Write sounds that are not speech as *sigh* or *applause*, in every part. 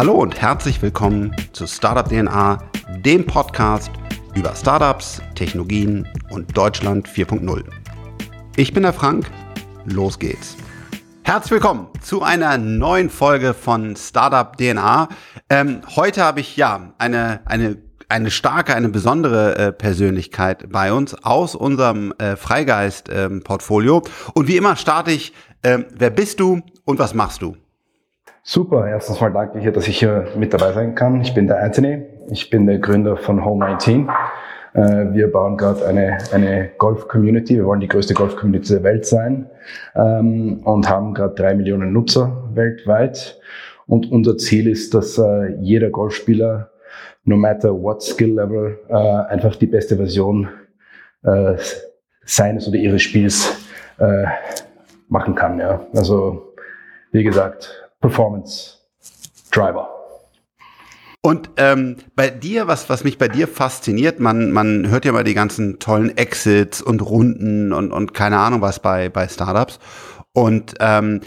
Hallo und herzlich willkommen zu Startup DNA, dem Podcast über Startups, Technologien und Deutschland 4.0. Ich bin der Frank, los geht's. Herzlich willkommen zu einer neuen Folge von Startup DNA. Ähm, heute habe ich ja eine, eine, eine starke, eine besondere äh, Persönlichkeit bei uns aus unserem äh, Freigeist-Portfolio. Ähm, und wie immer starte ich, äh, wer bist du und was machst du? Super, erstens mal danke hier, dass ich hier mit dabei sein kann. Ich bin der Anthony, ich bin der Gründer von Home 19. Äh, wir bauen gerade eine, eine Golf-Community, wir wollen die größte Golf-Community der Welt sein ähm, und haben gerade drei Millionen Nutzer weltweit. Und unser Ziel ist, dass äh, jeder Golfspieler, no matter what skill level, äh, einfach die beste Version seines oder ihres Spiels machen kann. Ja. Also wie gesagt, Performance Driver. Und ähm, bei dir, was, was mich bei dir fasziniert, man, man hört ja mal die ganzen tollen Exits und Runden und, und keine Ahnung was bei, bei Startups. Und ähm,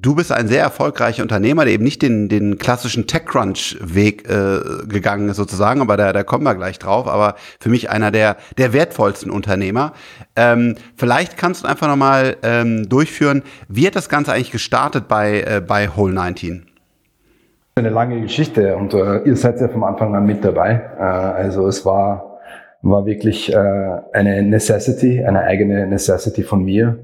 du bist ein sehr erfolgreicher Unternehmer, der eben nicht den, den klassischen TechCrunch-Weg äh, gegangen ist sozusagen, aber da, da kommen wir gleich drauf, aber für mich einer der, der wertvollsten Unternehmer. Ähm, vielleicht kannst du einfach nochmal ähm, durchführen, wie hat das Ganze eigentlich gestartet bei, äh, bei Whole 19? Eine lange Geschichte und äh, ihr seid ja vom Anfang an mit dabei. Äh, also es war, war wirklich äh, eine Necessity, eine eigene Necessity von mir,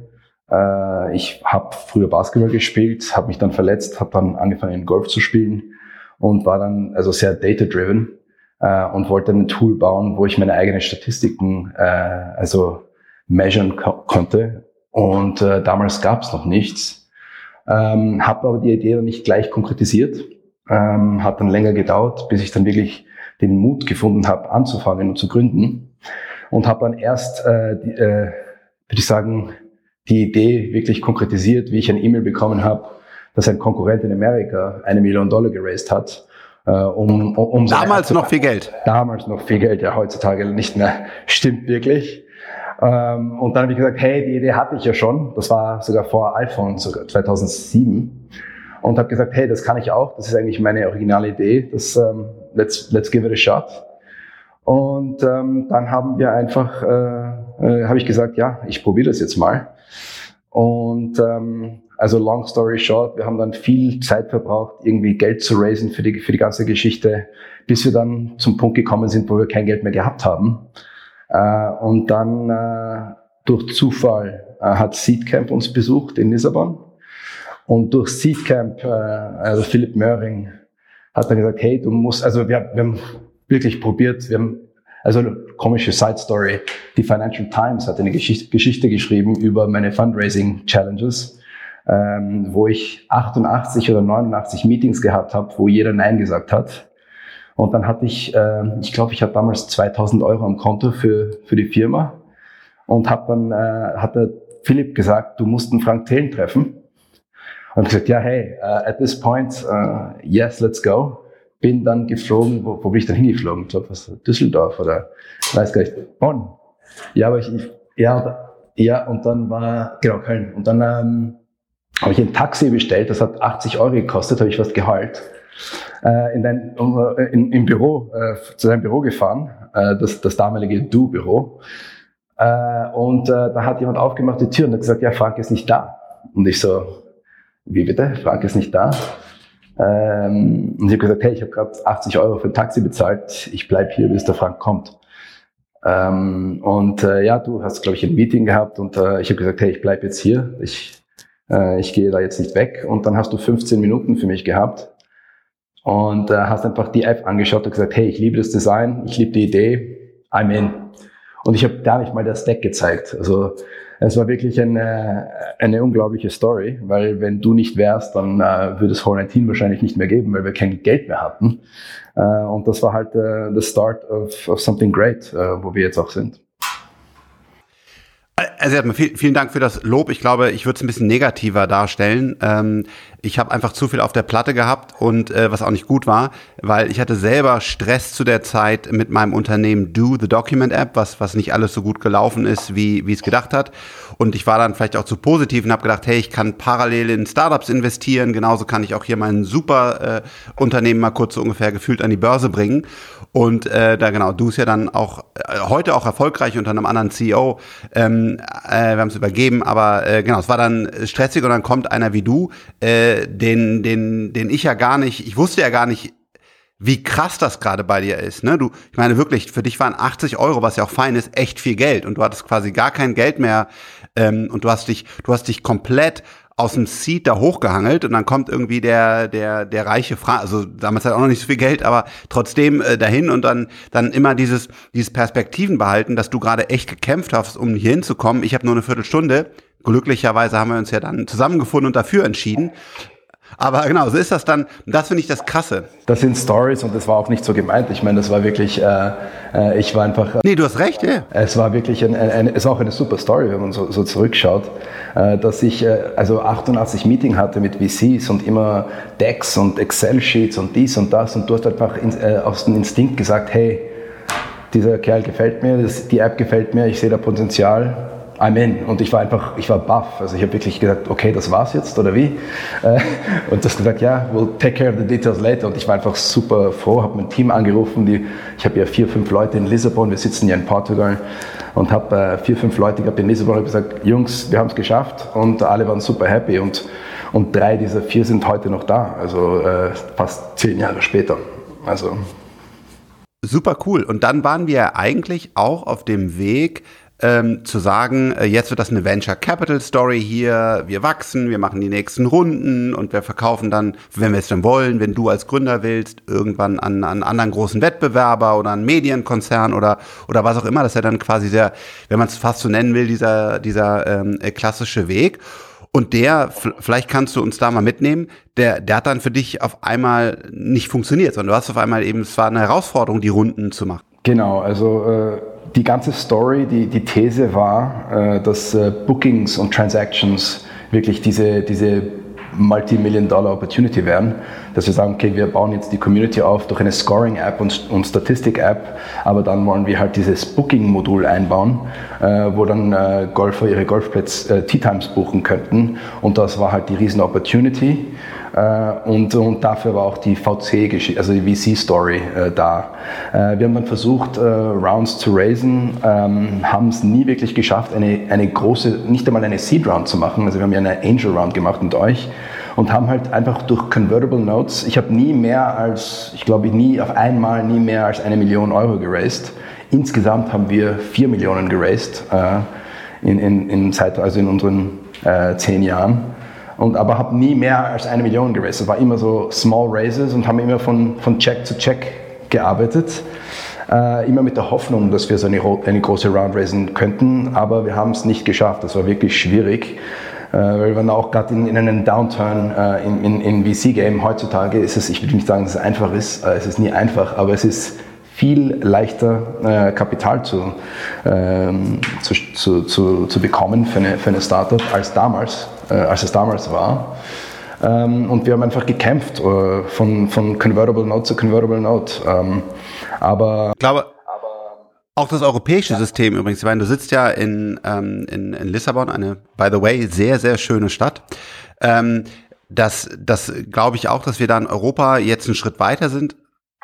äh, ich habe früher Basketball gespielt, habe mich dann verletzt, habe dann angefangen Golf zu spielen und war dann also sehr data-driven äh, und wollte ein Tool bauen, wo ich meine eigenen Statistiken äh, also measuren ko konnte. Und äh, damals gab es noch nichts. Ähm, habe aber die Idee dann nicht gleich konkretisiert. Ähm, hat dann länger gedauert, bis ich dann wirklich den Mut gefunden habe, anzufangen und zu gründen. Und habe dann erst, äh, die, äh, würde ich sagen, die Idee wirklich konkretisiert, wie ich ein E-Mail bekommen habe, dass ein Konkurrent in Amerika eine Million Dollar geraced hat. Äh, um, um, um Damals noch viel Geld. Damals noch viel Geld, ja, heutzutage nicht mehr. *laughs* Stimmt wirklich. Ähm, und dann habe ich gesagt, hey, die Idee hatte ich ja schon. Das war sogar vor iPhone, sogar 2007. Und habe gesagt, hey, das kann ich auch. Das ist eigentlich meine originale Idee. Das, ähm, let's, let's give it a shot. Und ähm, dann haben wir einfach, äh, äh, habe ich gesagt, ja, ich probiere das jetzt mal. Und ähm, also long story short, wir haben dann viel Zeit verbraucht, irgendwie Geld zu raisen für die, für die ganze Geschichte, bis wir dann zum Punkt gekommen sind, wo wir kein Geld mehr gehabt haben. Äh, und dann äh, durch Zufall äh, hat Seedcamp uns besucht in Lissabon. Und durch Seedcamp, äh, also Philipp Möhring, hat dann gesagt, hey, du musst, also wir, wir haben wirklich probiert, wir haben also komische Side Story. Die Financial Times hat eine Geschichte, Geschichte geschrieben über meine Fundraising Challenges, ähm, wo ich 88 oder 89 Meetings gehabt habe, wo jeder Nein gesagt hat. Und dann hatte ich, äh, ich glaube, ich hatte damals 2000 Euro am Konto für, für die Firma und hab dann, äh, hat der Philipp gesagt, du musst einen Frank Thelen treffen. Und ich gesagt, ja, hey, uh, at this point, uh, yes, let's go bin dann geflogen, wo, wo bin ich dann hingeflogen? Ich glaube, was Düsseldorf oder weiß gar nicht, Bonn. Ja, aber ich, ja, ja, und dann war, genau, Köln. Und dann ähm, habe ich ein Taxi bestellt, das hat 80 Euro gekostet, habe ich was geheult. Äh, in dein, äh, in, im Büro, äh, zu deinem Büro gefahren, äh, das, das damalige Du-Büro. Äh, und äh, da hat jemand aufgemacht die Tür und hat gesagt, ja, Frank ist nicht da. Und ich so, wie bitte? Frank ist nicht da? Ähm, und ich habe gesagt, hey, ich habe gerade 80 Euro für ein Taxi bezahlt, ich bleib hier, bis der Frank kommt. Ähm, und äh, ja, du hast, glaube ich, ein Meeting gehabt und äh, ich habe gesagt, hey, ich bleib jetzt hier, ich, äh, ich gehe da jetzt nicht weg. Und dann hast du 15 Minuten für mich gehabt und äh, hast einfach die App angeschaut und gesagt, hey, ich liebe das Design, ich liebe die Idee, I'm in. Und ich habe gar nicht mal das Deck gezeigt. Also es war wirklich eine, eine unglaubliche Story, weil wenn du nicht wärst, dann äh, würde es Whole 19 wahrscheinlich nicht mehr geben, weil wir kein Geld mehr hatten. Äh, und das war halt äh, the start of, of something great, äh, wo wir jetzt auch sind. Also erstmal vielen Dank für das Lob. Ich glaube, ich würde es ein bisschen negativer darstellen. Ähm, ich habe einfach zu viel auf der Platte gehabt und äh, was auch nicht gut war, weil ich hatte selber Stress zu der Zeit mit meinem Unternehmen Do the Document App, was was nicht alles so gut gelaufen ist, wie wie es gedacht hat. Und ich war dann vielleicht auch zu positiv und habe gedacht, hey, ich kann parallel in Startups investieren. Genauso kann ich auch hier mein super äh, Unternehmen mal kurz so ungefähr gefühlt an die Börse bringen. Und äh, da genau, du ist ja dann auch äh, heute auch erfolgreich unter einem anderen CEO. Ähm, äh, wir haben es übergeben, aber äh, genau, es war dann stressig und dann kommt einer wie du, äh, den, den, den ich ja gar nicht, ich wusste ja gar nicht, wie krass das gerade bei dir ist. Ne? Du, ich meine wirklich, für dich waren 80 Euro, was ja auch fein ist, echt viel Geld und du hattest quasi gar kein Geld mehr ähm, und du hast dich, du hast dich komplett aus dem Seat da hochgehangelt und dann kommt irgendwie der der der reiche Fra also damals hat auch noch nicht so viel Geld, aber trotzdem äh, dahin und dann dann immer dieses dieses Perspektiven behalten, dass du gerade echt gekämpft hast, um hier hinzukommen. Ich habe nur eine Viertelstunde. Glücklicherweise haben wir uns ja dann zusammengefunden und dafür entschieden. Aber genau, so ist das dann. Das finde ich das Krasse. Das sind Stories und das war auch nicht so gemeint. Ich meine, das war wirklich, äh, äh, ich war einfach. Äh, nee, du hast recht, ja. Es war wirklich, ein, ein, ein, es ist auch eine super Story, wenn man so, so zurückschaut, äh, dass ich äh, also 88 Meeting hatte mit VCs und immer Decks und Excel-Sheets und dies und das und du hast einfach in, äh, aus dem Instinkt gesagt, hey, dieser Kerl gefällt mir, das, die App gefällt mir, ich sehe da Potenzial I'm in. Und ich war einfach, ich war baff. Also ich habe wirklich gesagt, okay, das war's jetzt oder wie? Äh, und das gesagt, ja, we'll take care of the details later. Und ich war einfach super froh, habe mein Team angerufen. Die, ich habe ja vier, fünf Leute in Lissabon, wir sitzen ja in Portugal und habe äh, vier, fünf Leute gehabt in Lissabon und gesagt, Jungs, wir haben es geschafft und alle waren super happy und, und drei dieser vier sind heute noch da, also äh, fast zehn Jahre später. Also Super cool. Und dann waren wir eigentlich auch auf dem Weg, ähm, zu sagen, äh, jetzt wird das eine Venture Capital Story hier, wir wachsen, wir machen die nächsten Runden und wir verkaufen dann, wenn wir es dann wollen, wenn du als Gründer willst, irgendwann an, an anderen großen Wettbewerber oder an Medienkonzern oder, oder was auch immer. Das ist ja dann quasi sehr, wenn man es fast so nennen will, dieser, dieser ähm, äh, klassische Weg. Und der, vielleicht kannst du uns da mal mitnehmen, der, der hat dann für dich auf einmal nicht funktioniert, sondern du hast auf einmal eben, es war eine Herausforderung, die Runden zu machen. Genau, also äh die ganze Story, die, die These war, äh, dass äh, Bookings und Transactions wirklich diese, diese Multi-Million-Dollar Opportunity wären, dass wir sagen, okay, wir bauen jetzt die Community auf durch eine Scoring-App und, und Statistik-App, aber dann wollen wir halt dieses Booking-Modul einbauen, äh, wo dann äh, Golfer ihre Golfplätze äh, Tea-Times buchen könnten. Und das war halt die riesen Opportunity und, und dafür war auch die VC, also die VC-Story äh, da. Äh, wir haben dann versucht, Rounds zu raisen, ähm, haben es nie wirklich geschafft, eine, eine große, nicht einmal eine Seed-Round zu machen. Also wir haben ja eine Angel-Round gemacht mit euch und haben halt einfach durch Convertible Notes, ich habe nie mehr als, ich glaube nie auf einmal nie mehr als eine Million Euro geraced. Insgesamt haben wir vier Millionen geraced äh, in, in, in, Zeit, also in unseren äh, zehn Jahren und aber habe nie mehr als eine Million geraced. War immer so Small Raises und haben immer von, von Check zu Check gearbeitet. Äh, immer mit der Hoffnung, dass wir so eine, eine große Round raisen könnten, aber wir haben es nicht geschafft. Das war wirklich schwierig, äh, weil wir waren auch gerade in, in einem Downturn äh, in, in, in VC-Game. Heutzutage ist es, ich will nicht sagen, dass es einfach ist, äh, es ist nie einfach, aber es ist viel leichter äh, Kapital zu, ähm, zu, zu, zu, zu, bekommen für eine, für eine Startup als damals, als es damals war. Ähm, und wir haben einfach gekämpft äh, von, von Convertible Note zu Convertible Note. Ähm, aber ich glaube, auch das europäische ja. System übrigens, ich meine, du sitzt ja in, ähm, in, in Lissabon, eine, by the way, sehr, sehr schöne Stadt. Ähm, das, das glaube ich auch, dass wir da in Europa jetzt einen Schritt weiter sind,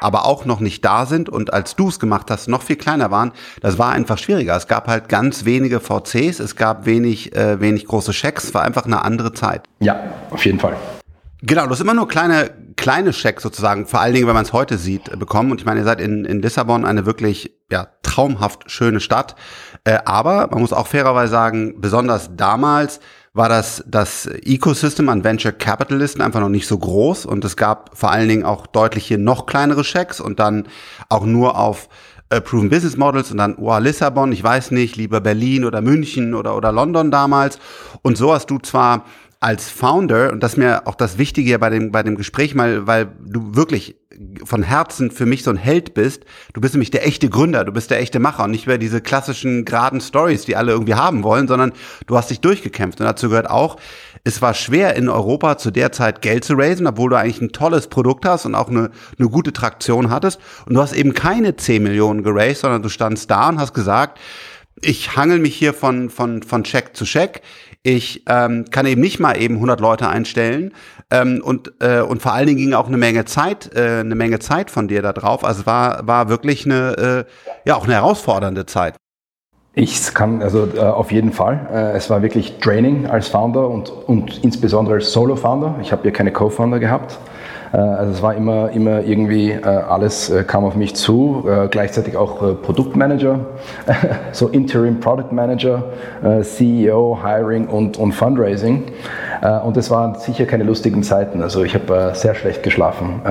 aber auch noch nicht da sind und als du es gemacht hast, noch viel kleiner waren, das war einfach schwieriger. Es gab halt ganz wenige VCs, es gab wenig, äh, wenig große Schecks, war einfach eine andere Zeit. Ja, auf jeden Fall. Genau, du hast immer nur kleine, kleine Schecks sozusagen, vor allen Dingen, wenn man es heute sieht, äh, bekommen. Und ich meine, ihr seid in, in Lissabon eine wirklich ja, traumhaft schöne Stadt. Äh, aber man muss auch fairerweise sagen, besonders damals war das, das Ecosystem an Venture Capitalisten einfach noch nicht so groß und es gab vor allen Dingen auch deutlich hier noch kleinere Checks und dann auch nur auf äh, Proven Business Models und dann, oh, Lissabon, ich weiß nicht, lieber Berlin oder München oder, oder London damals. Und so hast du zwar als Founder, und das ist mir auch das Wichtige bei dem, bei dem Gespräch, mal, weil du wirklich von Herzen für mich so ein Held bist. Du bist nämlich der echte Gründer, du bist der echte Macher und nicht mehr diese klassischen geraden Stories, die alle irgendwie haben wollen, sondern du hast dich durchgekämpft. Und dazu gehört auch, es war schwer in Europa zu der Zeit Geld zu raisen, obwohl du eigentlich ein tolles Produkt hast und auch eine, eine gute Traktion hattest. Und du hast eben keine 10 Millionen geraced, sondern du standst da und hast gesagt, ich hangel mich hier von, von, von Check zu Check. Ich ähm, kann eben nicht mal eben 100 Leute einstellen ähm, und äh, und vor allen Dingen ging auch eine Menge Zeit, äh, eine Menge Zeit von dir da drauf. Also war war wirklich eine äh, ja auch eine herausfordernde Zeit. Ich kann also äh, auf jeden Fall. Äh, es war wirklich Training als Founder und und insbesondere als Solo-Founder. Ich habe hier keine Co-Founder gehabt. Äh, also es war immer, immer irgendwie, äh, alles äh, kam auf mich zu, gleichzeitig auch Produktmanager, *laughs* so Interim Product Manager, CEO, Hiring und, und Fundraising. Und es waren sicher keine lustigen Zeiten. Also ich habe sehr schlecht geschlafen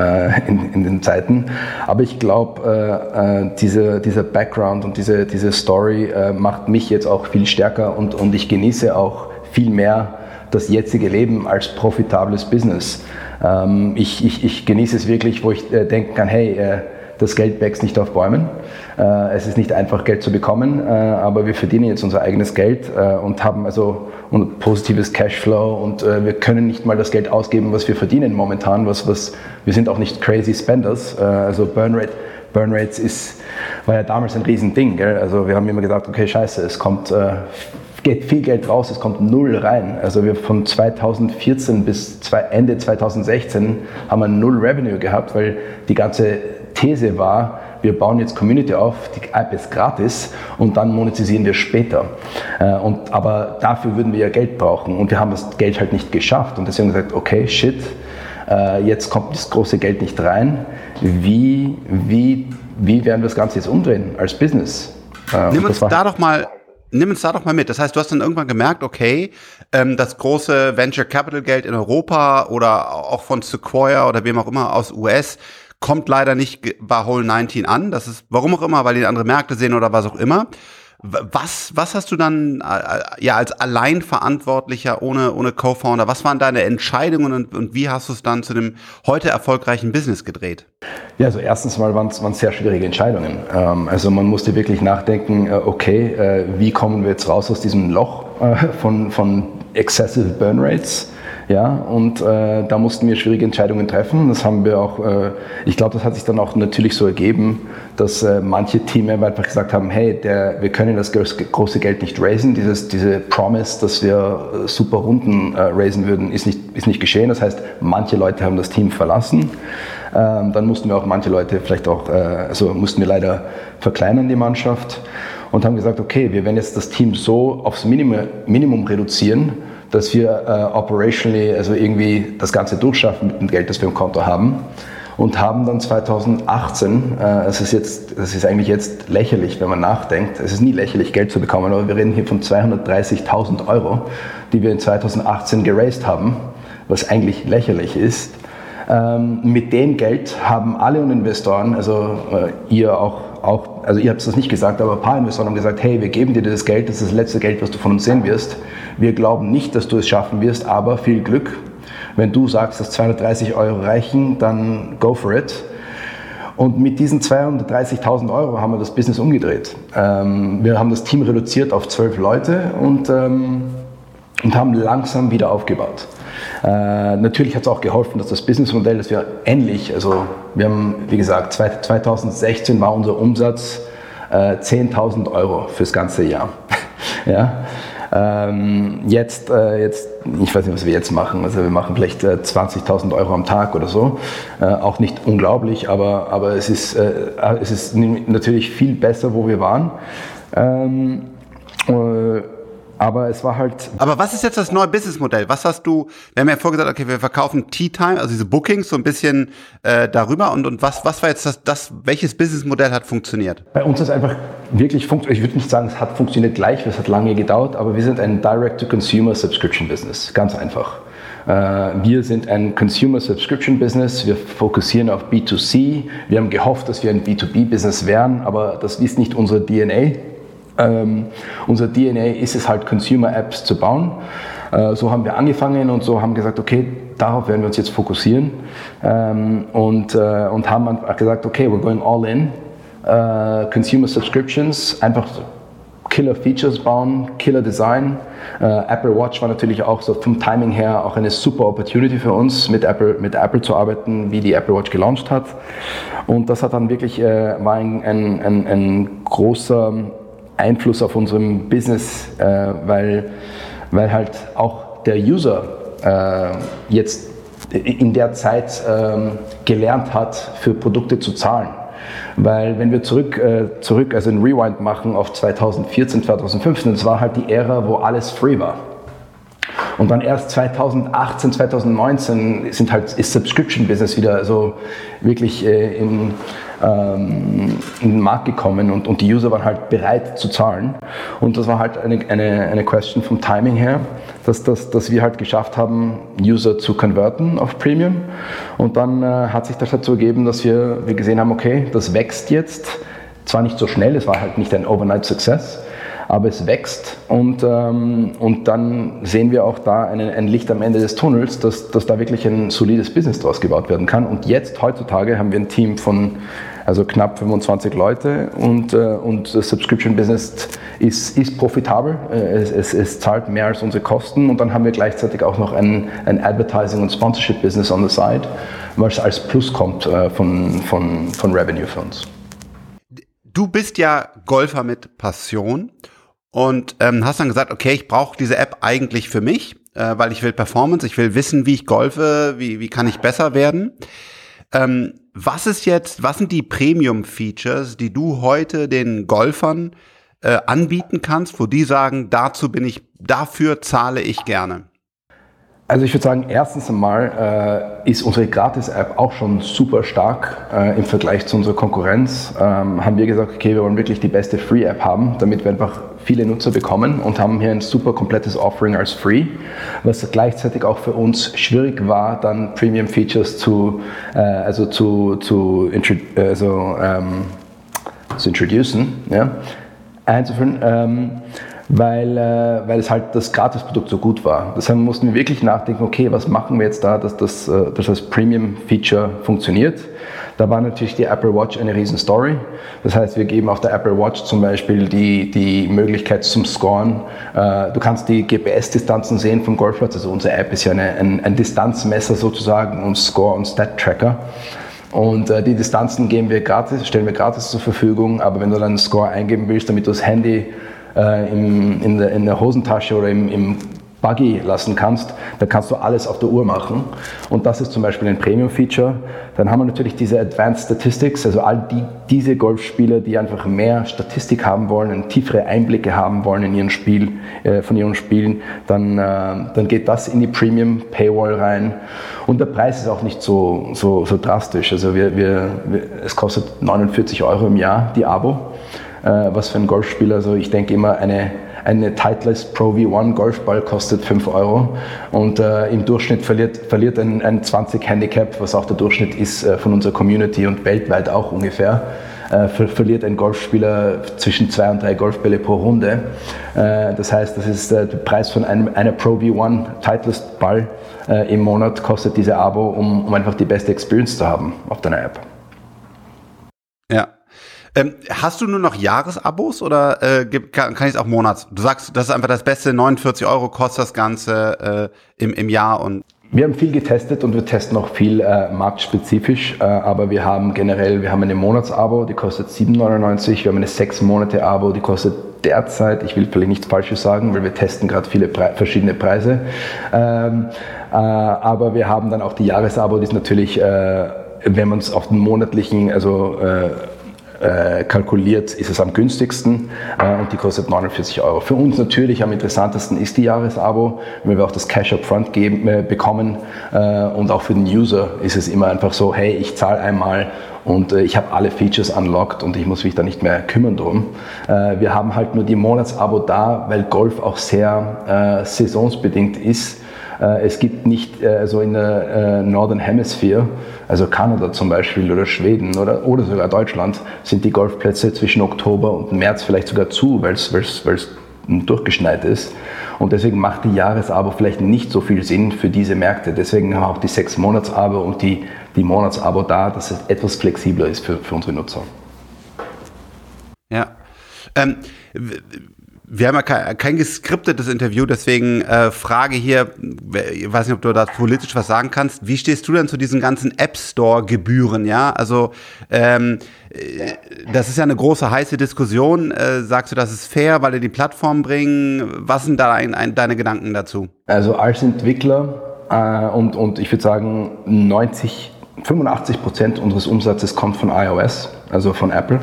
in, in den Zeiten. Aber ich glaube, diese, dieser Background und diese, diese Story macht mich jetzt auch viel stärker und, und ich genieße auch viel mehr das jetzige Leben als profitables Business. Ähm, ich, ich, ich, genieße es wirklich, wo ich äh, denken kann, hey, äh, das Geld wächst nicht auf Bäumen. Äh, es ist nicht einfach, Geld zu bekommen, äh, aber wir verdienen jetzt unser eigenes Geld äh, und haben also ein positives Cashflow und äh, wir können nicht mal das Geld ausgeben, was wir verdienen momentan. Was, was, wir sind auch nicht crazy spenders. also Burn Rate, Burn Rates ist, war ja damals ein Riesending. Gell? Also wir haben immer gesagt, okay, scheiße, es kommt geht viel Geld raus, es kommt null rein. Also wir von 2014 bis Ende 2016 haben wir null Revenue gehabt, weil die ganze These war, wir bauen jetzt Community auf, die App ist gratis und dann monetisieren wir später. Äh, und, aber dafür würden wir ja Geld brauchen und wir haben das Geld halt nicht geschafft und deswegen gesagt, okay, shit, äh, jetzt kommt das große Geld nicht rein. Wie, wie, wie werden wir das Ganze jetzt umdrehen als Business? Äh, Nimm uns da doch mal nimm uns da doch mal mit. Das heißt, du hast dann irgendwann gemerkt, okay, ähm, das große Venture Capital Geld in Europa oder auch von Sequoia oder wem auch immer aus US kommt leider nicht bei Hole 19 an. Das ist, warum auch immer, weil die andere Märkte sehen oder was auch immer. Was, was hast du dann äh, äh, ja als Alleinverantwortlicher ohne, ohne Co-Founder, was waren deine Entscheidungen und, und wie hast du es dann zu dem heute erfolgreichen Business gedreht? Ja, also erstens mal waren es sehr schwierige Entscheidungen. Ähm, also man musste wirklich nachdenken, äh, okay, wie kommen wir jetzt raus aus diesem Loch von, von excessive Burn Rates? Ja, und äh, da mussten wir schwierige Entscheidungen treffen. Das haben wir auch, äh, ich glaube, das hat sich dann auch natürlich so ergeben, dass äh, manche Teammember einfach gesagt haben, hey, der, wir können das große Geld nicht raisen. Dieses, diese Promise, dass wir äh, super Runden äh, raisen würden, ist nicht, ist nicht geschehen. Das heißt, manche Leute haben das Team verlassen. Ähm, dann mussten wir auch manche Leute vielleicht auch, äh, also mussten wir leider verkleinern, die Mannschaft. Und haben gesagt, okay, wir werden jetzt das Team so aufs Minimum, Minimum reduzieren, dass wir äh, operationally, also irgendwie das Ganze durchschaffen mit dem Geld, das wir im Konto haben. Und haben dann 2018, äh, es ist jetzt, das ist eigentlich jetzt lächerlich, wenn man nachdenkt, es ist nie lächerlich, Geld zu bekommen, aber wir reden hier von 230.000 Euro, die wir in 2018 geraced haben, was eigentlich lächerlich ist. Ähm, mit dem Geld haben alle Investoren, also äh, ihr auch, auch, also ihr habt es nicht gesagt, aber ein paar Investoren haben gesagt, hey, wir geben dir das Geld, das ist das letzte Geld, was du von uns sehen wirst. Wir glauben nicht, dass du es schaffen wirst, aber viel Glück. Wenn du sagst, dass 230 Euro reichen, dann go for it. Und mit diesen 230.000 Euro haben wir das Business umgedreht. Ähm, wir haben das Team reduziert auf zwölf Leute und, ähm, und haben langsam wieder aufgebaut. Äh, natürlich hat es auch geholfen, dass das Businessmodell, das wir ähnlich, also wir haben, wie gesagt, 2016 war unser Umsatz äh, 10.000 Euro fürs ganze Jahr. *laughs* ja? Ähm, jetzt, äh, jetzt, ich weiß nicht, was wir jetzt machen. Also wir machen vielleicht äh, 20.000 Euro am Tag oder so. Äh, auch nicht unglaublich, aber, aber es, ist, äh, es ist natürlich viel besser, wo wir waren. Ähm, äh, aber es war halt. Aber was ist jetzt das neue Businessmodell? Was hast du, wir haben ja vorgesagt, okay, wir verkaufen Tea Time, also diese Bookings so ein bisschen äh, darüber und, und was, was war jetzt das, das, welches Businessmodell hat funktioniert? Bei uns ist einfach wirklich funktioniert, ich würde nicht sagen, es hat funktioniert gleich, es hat lange gedauert, aber wir sind ein Direct-to-Consumer Subscription Business, ganz einfach. Äh, wir sind ein Consumer Subscription Business. Wir fokussieren auf B2C. Wir haben gehofft, dass wir ein B2B Business wären, aber das ist nicht unsere DNA. Ähm, unser DNA ist es halt, Consumer-Apps zu bauen. Äh, so haben wir angefangen und so haben gesagt, okay, darauf werden wir uns jetzt fokussieren ähm, und, äh, und haben gesagt, okay, we're going all in. Uh, Consumer Subscriptions, einfach Killer Features bauen, Killer Design. Äh, Apple Watch war natürlich auch so vom Timing her auch eine super Opportunity für uns, mit Apple, mit Apple zu arbeiten, wie die Apple Watch gelauncht hat. Und das hat dann wirklich, äh, war ein, ein, ein, ein, großer Einfluss auf unserem Business, äh, weil, weil halt auch der User äh, jetzt in der Zeit ähm, gelernt hat, für Produkte zu zahlen. Weil wenn wir zurück, äh, zurück also ein Rewind machen auf 2014, 2015, das war halt die Ära, wo alles free war. Und dann erst 2018, 2019 sind halt, ist Subscription Business wieder so wirklich äh, in, ähm, in den Markt gekommen und, und die User waren halt bereit zu zahlen. Und das war halt eine, eine, eine Question vom Timing her, dass, dass, dass wir halt geschafft haben, User zu konverten auf Premium. Und dann äh, hat sich das dazu ergeben, dass wir, wir gesehen haben, okay, das wächst jetzt. Zwar nicht so schnell, es war halt nicht ein Overnight Success, aber es wächst und, ähm, und dann sehen wir auch da einen, ein Licht am Ende des Tunnels, dass, dass da wirklich ein solides Business draus gebaut werden kann. Und jetzt, heutzutage, haben wir ein Team von also knapp 25 Leute und, äh, und das Subscription Business ist, ist profitabel, äh, es, es, es, zahlt mehr als unsere Kosten und dann haben wir gleichzeitig auch noch ein, ein Advertising und Sponsorship Business on the side, was als Plus kommt äh, von, von, von Revenue für uns. Du bist ja Golfer mit Passion und ähm, hast dann gesagt, okay, ich brauche diese App eigentlich für mich, äh, weil ich will Performance, ich will wissen, wie ich golfe, wie, wie kann ich besser werden. Ähm, was ist jetzt, was sind die Premium-Features, die du heute den Golfern äh, anbieten kannst, wo die sagen, dazu bin ich, dafür zahle ich gerne? Also ich würde sagen, erstens einmal äh, ist unsere Gratis-App auch schon super stark äh, im Vergleich zu unserer Konkurrenz. Ähm, haben wir gesagt, okay, wir wollen wirklich die beste Free-App haben, damit wir einfach viele Nutzer bekommen und haben hier ein super komplettes Offering als Free, was gleichzeitig auch für uns schwierig war, dann Premium-Features zu, äh, also zu, zu, also, ähm, zu introducen, ja, einzuführen. Ähm, weil, äh, weil es halt das Gratisprodukt so gut war. Deshalb mussten wir wirklich nachdenken, okay, was machen wir jetzt da, dass das, äh, dass das Premium-Feature funktioniert. Da war natürlich die Apple Watch eine riesen Story. Das heißt, wir geben auf der Apple Watch zum Beispiel die, die Möglichkeit zum Scoren. Äh, du kannst die GPS-Distanzen sehen vom Golfplatz. Also unsere App ist ja eine, ein, ein Distanzmesser sozusagen und Score- und Stat-Tracker. Und äh, die Distanzen geben wir gratis, stellen wir gratis zur Verfügung. Aber wenn du dann einen Score eingeben willst, damit du das Handy äh, im, in, der, in, der, Hosentasche oder im, im Buggy lassen kannst, dann kannst du alles auf der Uhr machen. Und das ist zum Beispiel ein Premium-Feature. Dann haben wir natürlich diese Advanced Statistics, also all die, diese Golfspieler, die einfach mehr Statistik haben wollen, tiefere Einblicke haben wollen in ihren Spiel, äh, von ihren Spielen, dann, äh, dann geht das in die Premium Paywall rein. Und der Preis ist auch nicht so, so, so drastisch. Also wir, wir, wir, es kostet 49 Euro im Jahr, die Abo. Äh, was für ein Golfspieler. Also ich denke immer, eine, eine Titleist Pro V1 Golfball kostet 5 Euro und äh, im Durchschnitt verliert, verliert ein, ein 20 Handicap, was auch der Durchschnitt ist äh, von unserer Community und weltweit auch ungefähr. Äh, ver verliert ein Golfspieler zwischen zwei und drei Golfbälle pro Runde. Äh, das heißt, das ist der Preis von einem, einer Pro V1 Titleist Ball im Monat kostet diese Abo, um, um einfach die beste Experience zu haben auf deiner App. Ja, ähm, hast du nur noch Jahresabos oder äh, kann, ich es auch Monats? Du sagst, das ist einfach das Beste, 49 Euro kostet das Ganze äh, im, im Jahr und wir haben viel getestet und wir testen auch viel äh, marktspezifisch, äh, aber wir haben generell, wir haben eine Monatsabo, die kostet 7,99, wir haben eine 6 Monate Abo, die kostet derzeit, ich will vielleicht nichts Falsches sagen, weil wir testen gerade viele Pre verschiedene Preise, ähm, äh, aber wir haben dann auch die Jahresabo, die ist natürlich, äh, wenn man es auf den monatlichen, also äh, äh, kalkuliert, ist es am günstigsten äh, und die kostet 49 Euro. Für uns natürlich am interessantesten ist die Jahresabo, weil wir auch das Cash Upfront geben, äh, bekommen äh, und auch für den User ist es immer einfach so, hey, ich zahle einmal und äh, ich habe alle Features unlocked und ich muss mich da nicht mehr kümmern drum. Wir haben halt nur die Monatsabo da, weil Golf auch sehr saisonsbedingt ist es gibt nicht, äh, also in der äh, Northern Hemisphere, also Kanada zum Beispiel oder Schweden oder, oder sogar Deutschland, sind die Golfplätze zwischen Oktober und März vielleicht sogar zu, weil es durchgeschneit ist. Und deswegen macht die Jahresabo vielleicht nicht so viel Sinn für diese Märkte. Deswegen haben wir auch die sechs Monats-Abo und die, die Monatsabo da, dass es etwas flexibler ist für, für unsere Nutzer. Ja. Ähm, wir haben ja kein, kein geskriptetes Interview, deswegen äh, Frage hier, ich weiß nicht, ob du da politisch was sagen kannst. Wie stehst du denn zu diesen ganzen App Store Gebühren? Ja, also ähm, äh, das ist ja eine große heiße Diskussion. Äh, sagst du, das ist fair, weil die die Plattform bringen? Was sind da ein, ein, deine Gedanken dazu? Also als Entwickler äh, und, und ich würde sagen 90, 85 Prozent unseres Umsatzes kommt von iOS, also von Apple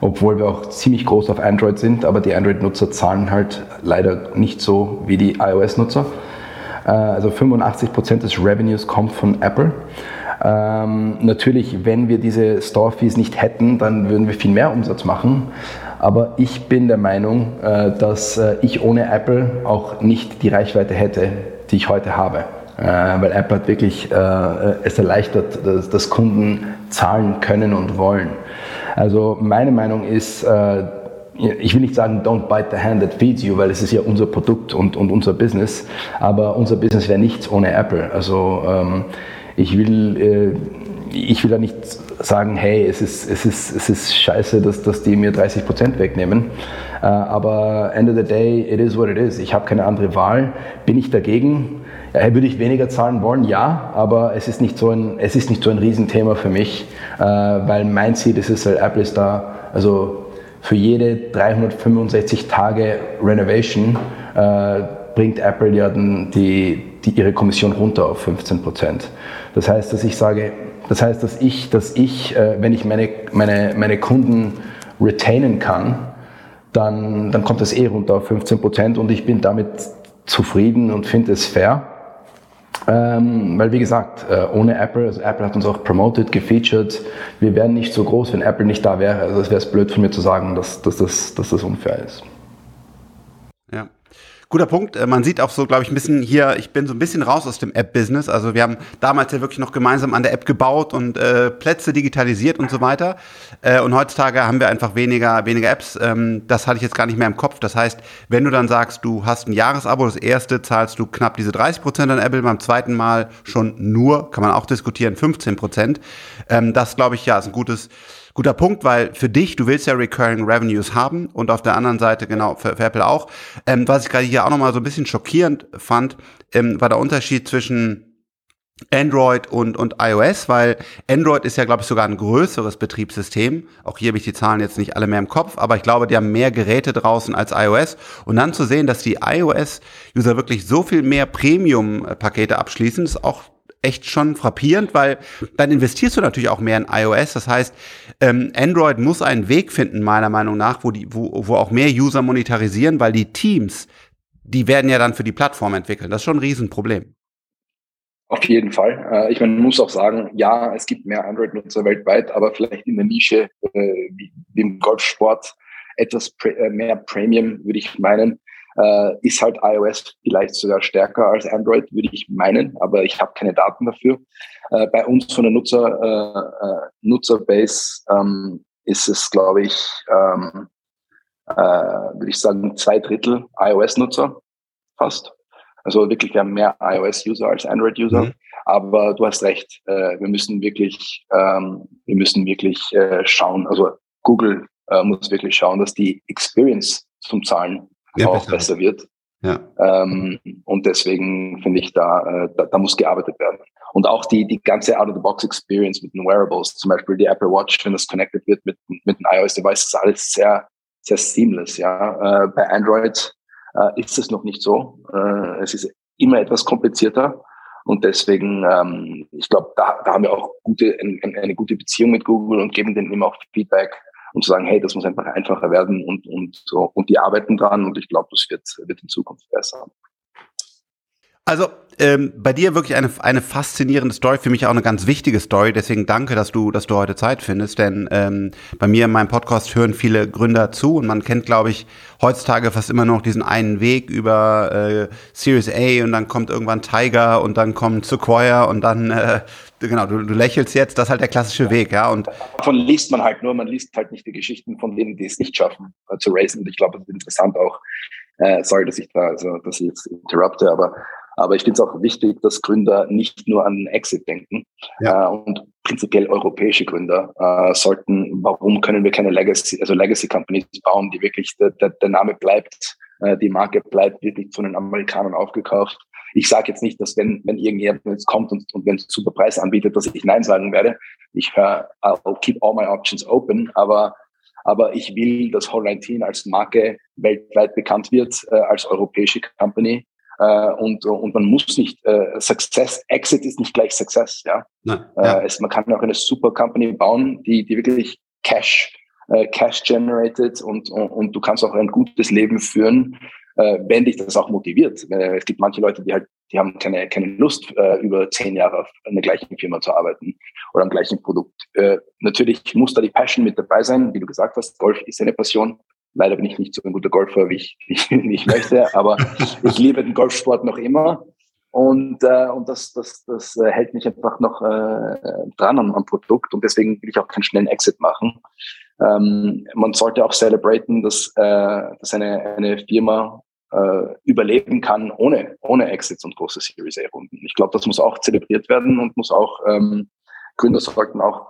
obwohl wir auch ziemlich groß auf Android sind, aber die Android-Nutzer zahlen halt leider nicht so wie die iOS-Nutzer. Äh, also 85 Prozent des Revenues kommt von Apple. Ähm, natürlich, wenn wir diese Store-Fees nicht hätten, dann würden wir viel mehr Umsatz machen. Aber ich bin der Meinung, äh, dass äh, ich ohne Apple auch nicht die Reichweite hätte, die ich heute habe. Äh, weil Apple hat wirklich äh, es erleichtert, dass, dass Kunden zahlen können und wollen. Also meine Meinung ist, äh, ich will nicht sagen, don't bite the hand that feeds you, weil es ist ja unser Produkt und, und unser Business, aber unser Business wäre nichts ohne Apple. Also ähm, ich will, äh, ich will da nicht sagen, hey, es ist, es ist, es ist scheiße, dass, dass die mir 30 Prozent wegnehmen. Äh, aber end of the day, it is what it is. Ich habe keine andere Wahl. Bin ich dagegen? Ja, würde ich weniger zahlen wollen? Ja, aber es ist nicht so ein, es ist nicht so ein Riesenthema für mich, äh, weil mein Ziel ist es, halt, Apple ist da, also für jede 365 Tage Renovation äh, bringt Apple ja die, die, ihre Kommission runter auf 15 Prozent. Das heißt, dass ich sage, das heißt, dass ich, dass ich, äh, wenn ich meine, meine, meine Kunden retainen kann, dann, dann kommt das eh runter auf 15 Prozent und ich bin damit zufrieden und finde es fair. Ähm, weil wie gesagt, äh, ohne Apple, also Apple hat uns auch promoted, gefeatured, wir wären nicht so groß, wenn Apple nicht da wäre. Also es wäre blöd von mir zu sagen, dass, dass, das, dass das unfair ist. Guter Punkt. Äh, man sieht auch so, glaube ich, ein bisschen hier, ich bin so ein bisschen raus aus dem App-Business. Also wir haben damals ja wirklich noch gemeinsam an der App gebaut und äh, Plätze digitalisiert und so weiter. Äh, und heutzutage haben wir einfach weniger, weniger Apps. Ähm, das hatte ich jetzt gar nicht mehr im Kopf. Das heißt, wenn du dann sagst, du hast ein Jahresabo, das erste zahlst du knapp diese 30 Prozent an Apple, beim zweiten Mal schon nur, kann man auch diskutieren, 15 Prozent. Ähm, das, glaube ich, ja, ist ein gutes, guter Punkt, weil für dich, du willst ja Recurring Revenues haben und auf der anderen Seite, genau, für, für Apple auch. Ähm, was ich gerade hier auch nochmal so ein bisschen schockierend fand, ähm, war der Unterschied zwischen Android und, und iOS, weil Android ist ja, glaube ich, sogar ein größeres Betriebssystem. Auch hier habe ich die Zahlen jetzt nicht alle mehr im Kopf, aber ich glaube, die haben mehr Geräte draußen als iOS. Und dann zu sehen, dass die iOS-User wirklich so viel mehr Premium-Pakete abschließen, ist auch echt schon frappierend, weil dann investierst du natürlich auch mehr in iOS. Das heißt, ähm, Android muss einen Weg finden, meiner Meinung nach, wo, die, wo, wo auch mehr User monetarisieren, weil die Teams, die werden ja dann für die Plattform entwickeln. Das ist schon ein Riesenproblem. Auf jeden Fall. Äh, ich meine, man muss auch sagen, ja, es gibt mehr Android-Nutzer weltweit, aber vielleicht in der Nische äh, wie, im Golfsport etwas äh, mehr Premium, würde ich meinen äh, ist halt iOS vielleicht sogar stärker als Android, würde ich meinen, aber ich habe keine Daten dafür. Äh, bei uns von der Nutzer, äh, äh, Nutzerbase ähm, ist es, glaube ich, ähm, äh, würde ich sagen, zwei Drittel iOS-Nutzer fast. Also wirklich, wir haben mehr iOS-User als Android-User. Mhm. Aber du hast recht, äh, wir müssen wirklich, ähm, wir müssen wirklich schauen, also Google muss wirklich schauen, dass die Experience zum Zahlen ja, auch besser, besser wird. Ja. Ähm, und deswegen finde ich, da, äh, da, da muss gearbeitet werden. Und auch die, die ganze Out-of-the-Box-Experience mit den Wearables, zum Beispiel die Apple Watch, wenn das connected wird mit, mit den iOS-Device, ist alles sehr, sehr seamless. Ja. Äh, bei Android äh, ist es noch nicht so. Äh, es ist immer etwas komplizierter. Und deswegen, ähm, ich glaube, da, da haben wir auch gute, ein, eine gute Beziehung mit Google und geben denen immer auch Feedback, und zu sagen, hey, das muss einfach einfacher werden und, und, und die arbeiten dran und ich glaube, das wird, wird in Zukunft besser. Also ähm, bei dir wirklich eine, eine faszinierende Story, für mich auch eine ganz wichtige Story. Deswegen danke, dass du, dass du heute Zeit findest. Denn ähm, bei mir in meinem Podcast hören viele Gründer zu und man kennt, glaube ich, heutzutage fast immer noch diesen einen Weg über äh, Series A und dann kommt irgendwann Tiger und dann kommt Sequoia und dann äh, genau, du, du lächelst jetzt, das ist halt der klassische Weg, ja. Und davon liest man halt nur, man liest halt nicht die Geschichten von denen, die es nicht schaffen äh, zu racen. Und ich glaube, es ist interessant auch Äh, sorry, dass ich da, also, dass ich jetzt interrupte, aber aber ich finde es auch wichtig, dass Gründer nicht nur an Exit denken. Ja. Äh, und prinzipiell europäische Gründer äh, sollten, warum können wir keine Legacy, also Legacy Companies bauen, die wirklich, der, der, Name bleibt, äh, die Marke bleibt wirklich von den Amerikanern aufgekauft. Ich sage jetzt nicht, dass wenn, wenn irgendjemand jetzt kommt und, und wenn es super Preis anbietet, dass ich Nein sagen werde. Ich höre, I'll keep all my options open, aber aber ich will, dass Whole 19 als Marke weltweit bekannt wird, äh, als europäische Company äh, und, und man muss nicht, äh, Success, Exit ist nicht gleich Success, ja. Nein, ja. Äh, es, man kann auch eine super Company bauen, die, die wirklich Cash, äh, Cash generated und, und, und du kannst auch ein gutes Leben führen, äh, wenn dich das auch motiviert. Äh, es gibt manche Leute, die halt, die haben keine, keine Lust, äh, über zehn Jahre auf einer gleichen Firma zu arbeiten oder am gleichen Produkt. Äh, natürlich muss da die Passion mit dabei sein, wie du gesagt hast. Golf ist eine Passion. Leider bin ich nicht so ein guter Golfer, wie ich, wie ich möchte, aber *laughs* ich liebe den Golfsport noch immer. Und, äh, und das, das, das äh, hält mich einfach noch äh, dran am, am Produkt und deswegen will ich auch keinen schnellen Exit machen. Ähm, man sollte auch celebraten, dass, äh, dass eine, eine Firma äh, überleben kann ohne, ohne Exits und große Series A-Runden. Ich glaube, das muss auch zelebriert werden und muss auch, ähm, Gründer sollten auch,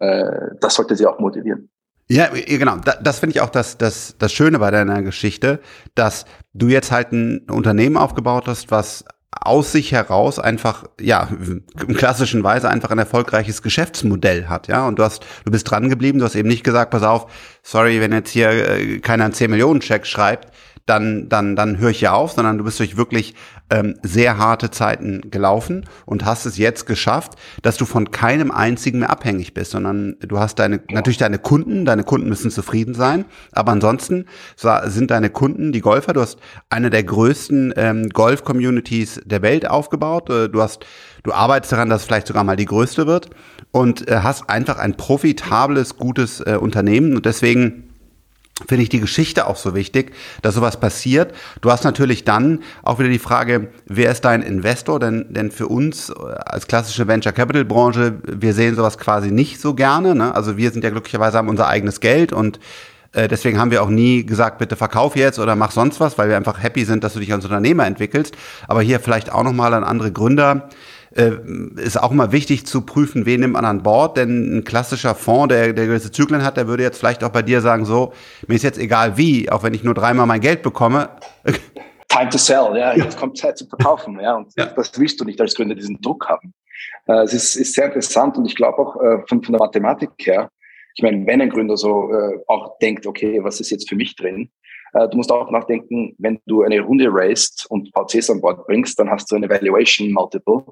äh, das sollte sie auch motivieren. Ja, genau. Das finde ich auch das, das, das Schöne bei deiner Geschichte, dass du jetzt halt ein Unternehmen aufgebaut hast, was aus sich heraus einfach, ja, im klassischen Weise einfach ein erfolgreiches Geschäftsmodell hat, ja. Und du hast, du bist dran geblieben, du hast eben nicht gesagt, pass auf, sorry, wenn jetzt hier äh, keiner einen 10 Millionen Check schreibt, dann, dann, dann höre ich ja auf, sondern du bist durch wirklich ähm, sehr harte Zeiten gelaufen und hast es jetzt geschafft, dass du von keinem einzigen mehr abhängig bist, sondern du hast deine, natürlich deine Kunden, deine Kunden müssen zufrieden sein, aber ansonsten sind deine Kunden die Golfer, du hast eine der größten ähm, Golf-Communities der Welt aufgebaut, äh, du hast, du arbeitest daran, dass es vielleicht sogar mal die größte wird und äh, hast einfach ein profitables, gutes äh, Unternehmen und deswegen finde ich die Geschichte auch so wichtig, dass sowas passiert. Du hast natürlich dann auch wieder die Frage, wer ist dein Investor? Denn, denn für uns als klassische Venture Capital Branche, wir sehen sowas quasi nicht so gerne. Ne? Also wir sind ja glücklicherweise haben unser eigenes Geld und äh, deswegen haben wir auch nie gesagt, bitte verkauf jetzt oder mach sonst was, weil wir einfach happy sind, dass du dich als Unternehmer entwickelst. Aber hier vielleicht auch nochmal an andere Gründer äh, ist auch immer wichtig zu prüfen, wen nimmt man an Bord, denn ein klassischer Fonds, der, der gewisse Zyklen hat, der würde jetzt vielleicht auch bei dir sagen, so, mir ist jetzt egal wie, auch wenn ich nur dreimal mein Geld bekomme. *laughs* Time to sell, ja, jetzt kommt Zeit zu verkaufen, ja, und ja. das willst du nicht als Gründer, diesen Druck haben. Äh, es ist, ist sehr interessant und ich glaube auch äh, von, von der Mathematik her, ich meine, wenn ein Gründer so äh, auch denkt, okay, was ist jetzt für mich drin, äh, du musst auch nachdenken, wenn du eine Runde raced und VCs an Bord bringst, dann hast du eine Valuation Multiple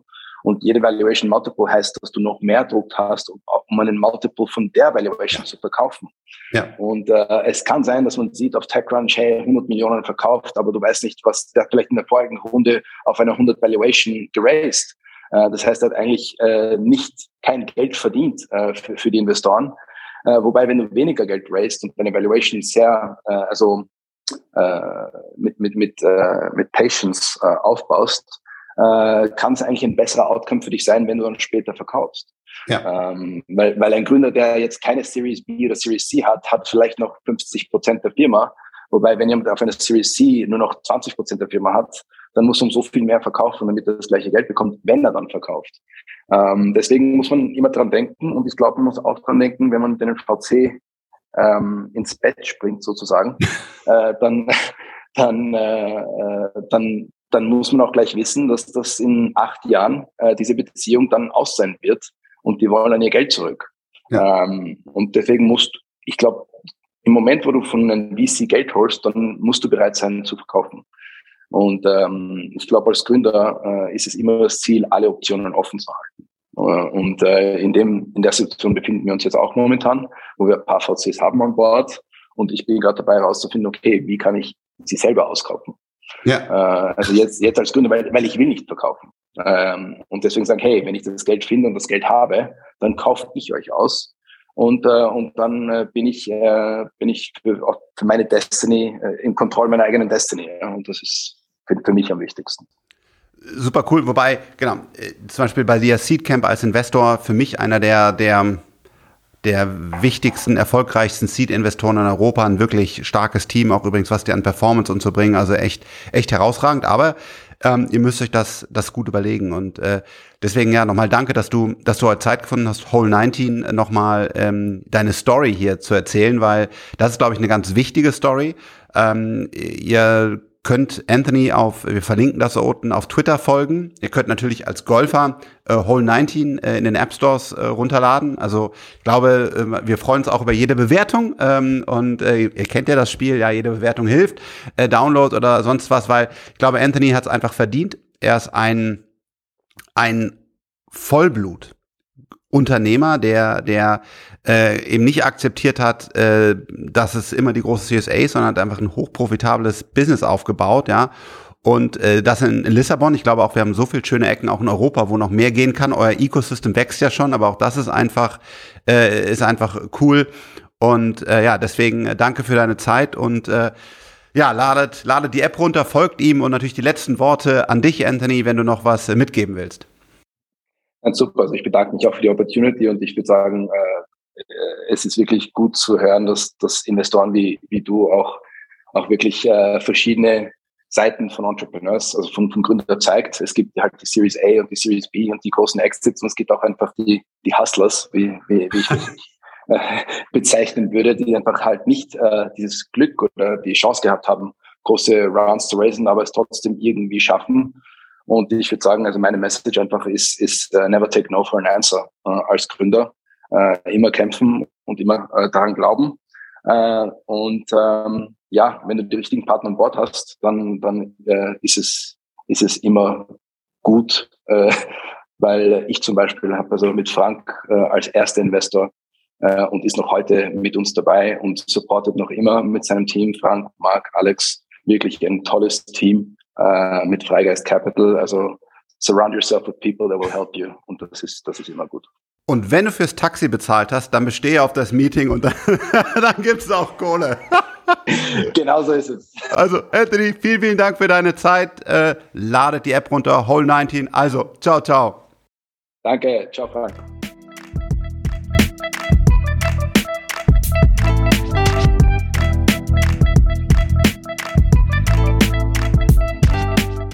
und jede Valuation Multiple heißt, dass du noch mehr Druck hast, um einen Multiple von der Valuation zu verkaufen. Ja. Und äh, es kann sein, dass man sieht auf TechCrunch, hey, 100 Millionen verkauft, aber du weißt nicht, was der vielleicht in der vorigen Runde auf einer 100 Valuation geraced. Äh, das heißt, er hat eigentlich äh, nicht kein Geld verdient äh, für, für die Investoren. Äh, wobei, wenn du weniger Geld raised und deine Valuation sehr, äh, also äh, mit, mit, mit, äh, mit Patience äh, aufbaust, äh, kann es eigentlich ein besserer Outcome für dich sein, wenn du dann später verkaufst. Ja. Ähm, weil, weil ein Gründer, der jetzt keine Series B oder Series C hat, hat vielleicht noch 50 Prozent der Firma. Wobei, wenn jemand auf einer Series C nur noch 20 Prozent der Firma hat, dann muss um so viel mehr verkaufen, damit er das gleiche Geld bekommt, wenn er dann verkauft. Ähm, deswegen muss man immer dran denken und ich glaube, man muss auch dran denken, wenn man den VC ähm, ins Bett springt sozusagen, *laughs* äh, dann, dann, äh, äh, dann dann muss man auch gleich wissen, dass das in acht Jahren äh, diese Beziehung dann aus sein wird und die wollen dann ihr Geld zurück. Ja. Ähm, und deswegen musst, ich glaube, im Moment, wo du von einem VC Geld holst, dann musst du bereit sein zu verkaufen. Und ähm, ich glaube, als Gründer äh, ist es immer das Ziel, alle Optionen offen zu halten. Äh, und äh, in, dem, in der Situation befinden wir uns jetzt auch momentan, wo wir ein paar VCs haben an Bord. Und ich bin gerade dabei herauszufinden, okay, wie kann ich sie selber auskaufen? Ja. Äh, also jetzt, jetzt als Gründer, weil, weil ich will nicht verkaufen. Ähm, und deswegen sagen, hey, wenn ich das Geld finde und das Geld habe, dann kaufe ich euch aus. Und, äh, und dann äh, bin ich, äh, bin ich für, für meine Destiny, äh, in Kontrolle meiner eigenen Destiny. Ja? Und das ist für, für mich am wichtigsten. Super cool. Wobei, genau, äh, zum Beispiel bei dir Seed Camp als Investor für mich einer der, der der wichtigsten, erfolgreichsten Seed-Investoren in Europa, ein wirklich starkes Team, auch übrigens, was die an Performance und so bringen, also echt, echt herausragend. Aber ähm, ihr müsst euch das, das gut überlegen. Und äh, deswegen ja nochmal danke, dass du, dass du heute Zeit gefunden hast, Whole 19 nochmal ähm, deine Story hier zu erzählen, weil das ist, glaube ich, eine ganz wichtige Story. Ähm, ihr könnt Anthony auf, wir verlinken das unten auf Twitter folgen. Ihr könnt natürlich als Golfer äh, Hole 19 äh, in den App Stores äh, runterladen. Also ich glaube, äh, wir freuen uns auch über jede Bewertung ähm, und äh, ihr kennt ja das Spiel, ja, jede Bewertung hilft, äh, Download oder sonst was, weil ich glaube, Anthony hat es einfach verdient. Er ist ein, ein Vollblut. Unternehmer, der, der äh, eben nicht akzeptiert hat, äh, dass es immer die große CSA ist, sondern hat einfach ein hochprofitables Business aufgebaut, ja. Und äh, das in, Lissabon, ich glaube auch, wir haben so viele schöne Ecken auch in Europa, wo noch mehr gehen kann. Euer Ecosystem wächst ja schon, aber auch das ist einfach, äh, ist einfach cool. Und äh, ja, deswegen äh, danke für deine Zeit und äh, ja, ladet, ladet die App runter, folgt ihm und natürlich die letzten Worte an dich, Anthony, wenn du noch was äh, mitgeben willst. Ganz super. Also ich bedanke mich auch für die Opportunity und ich würde sagen, äh, es ist wirklich gut zu hören, dass, dass Investoren wie, wie du auch, auch wirklich äh, verschiedene Seiten von Entrepreneurs, also von, von Gründer zeigt. Es gibt halt die Series A und die Series B und die großen Exits und es gibt auch einfach die, die Hustlers, wie, wie, wie ich *laughs* äh, bezeichnen würde, die einfach halt nicht äh, dieses Glück oder die Chance gehabt haben, große Rounds zu raisen, aber es trotzdem irgendwie schaffen. Und ich würde sagen, also meine Message einfach ist, ist uh, never take no for an answer uh, als Gründer. Uh, immer kämpfen und immer daran glauben. und ähm, ja, wenn du die richtigen Partner an Bord hast, dann, dann ist, es, ist es immer gut, *laughs* weil ich zum Beispiel habe also mit Frank als erster Investor und ist noch heute mit uns dabei und supportet noch immer mit seinem Team, Frank, Mark, Alex, wirklich ein tolles Team äh, mit Freigeist Capital. Also surround yourself with people that will help you. Und das ist, das ist immer gut. Und wenn du fürs Taxi bezahlt hast, dann bestehe auf das Meeting und *laughs* dann, dann gibt es auch Kohle. *laughs* genau so ist es. Also, Anthony, vielen, vielen Dank für deine Zeit. Äh, ladet die App runter, Hole 19. Also, ciao, ciao. Danke, ciao, Frank.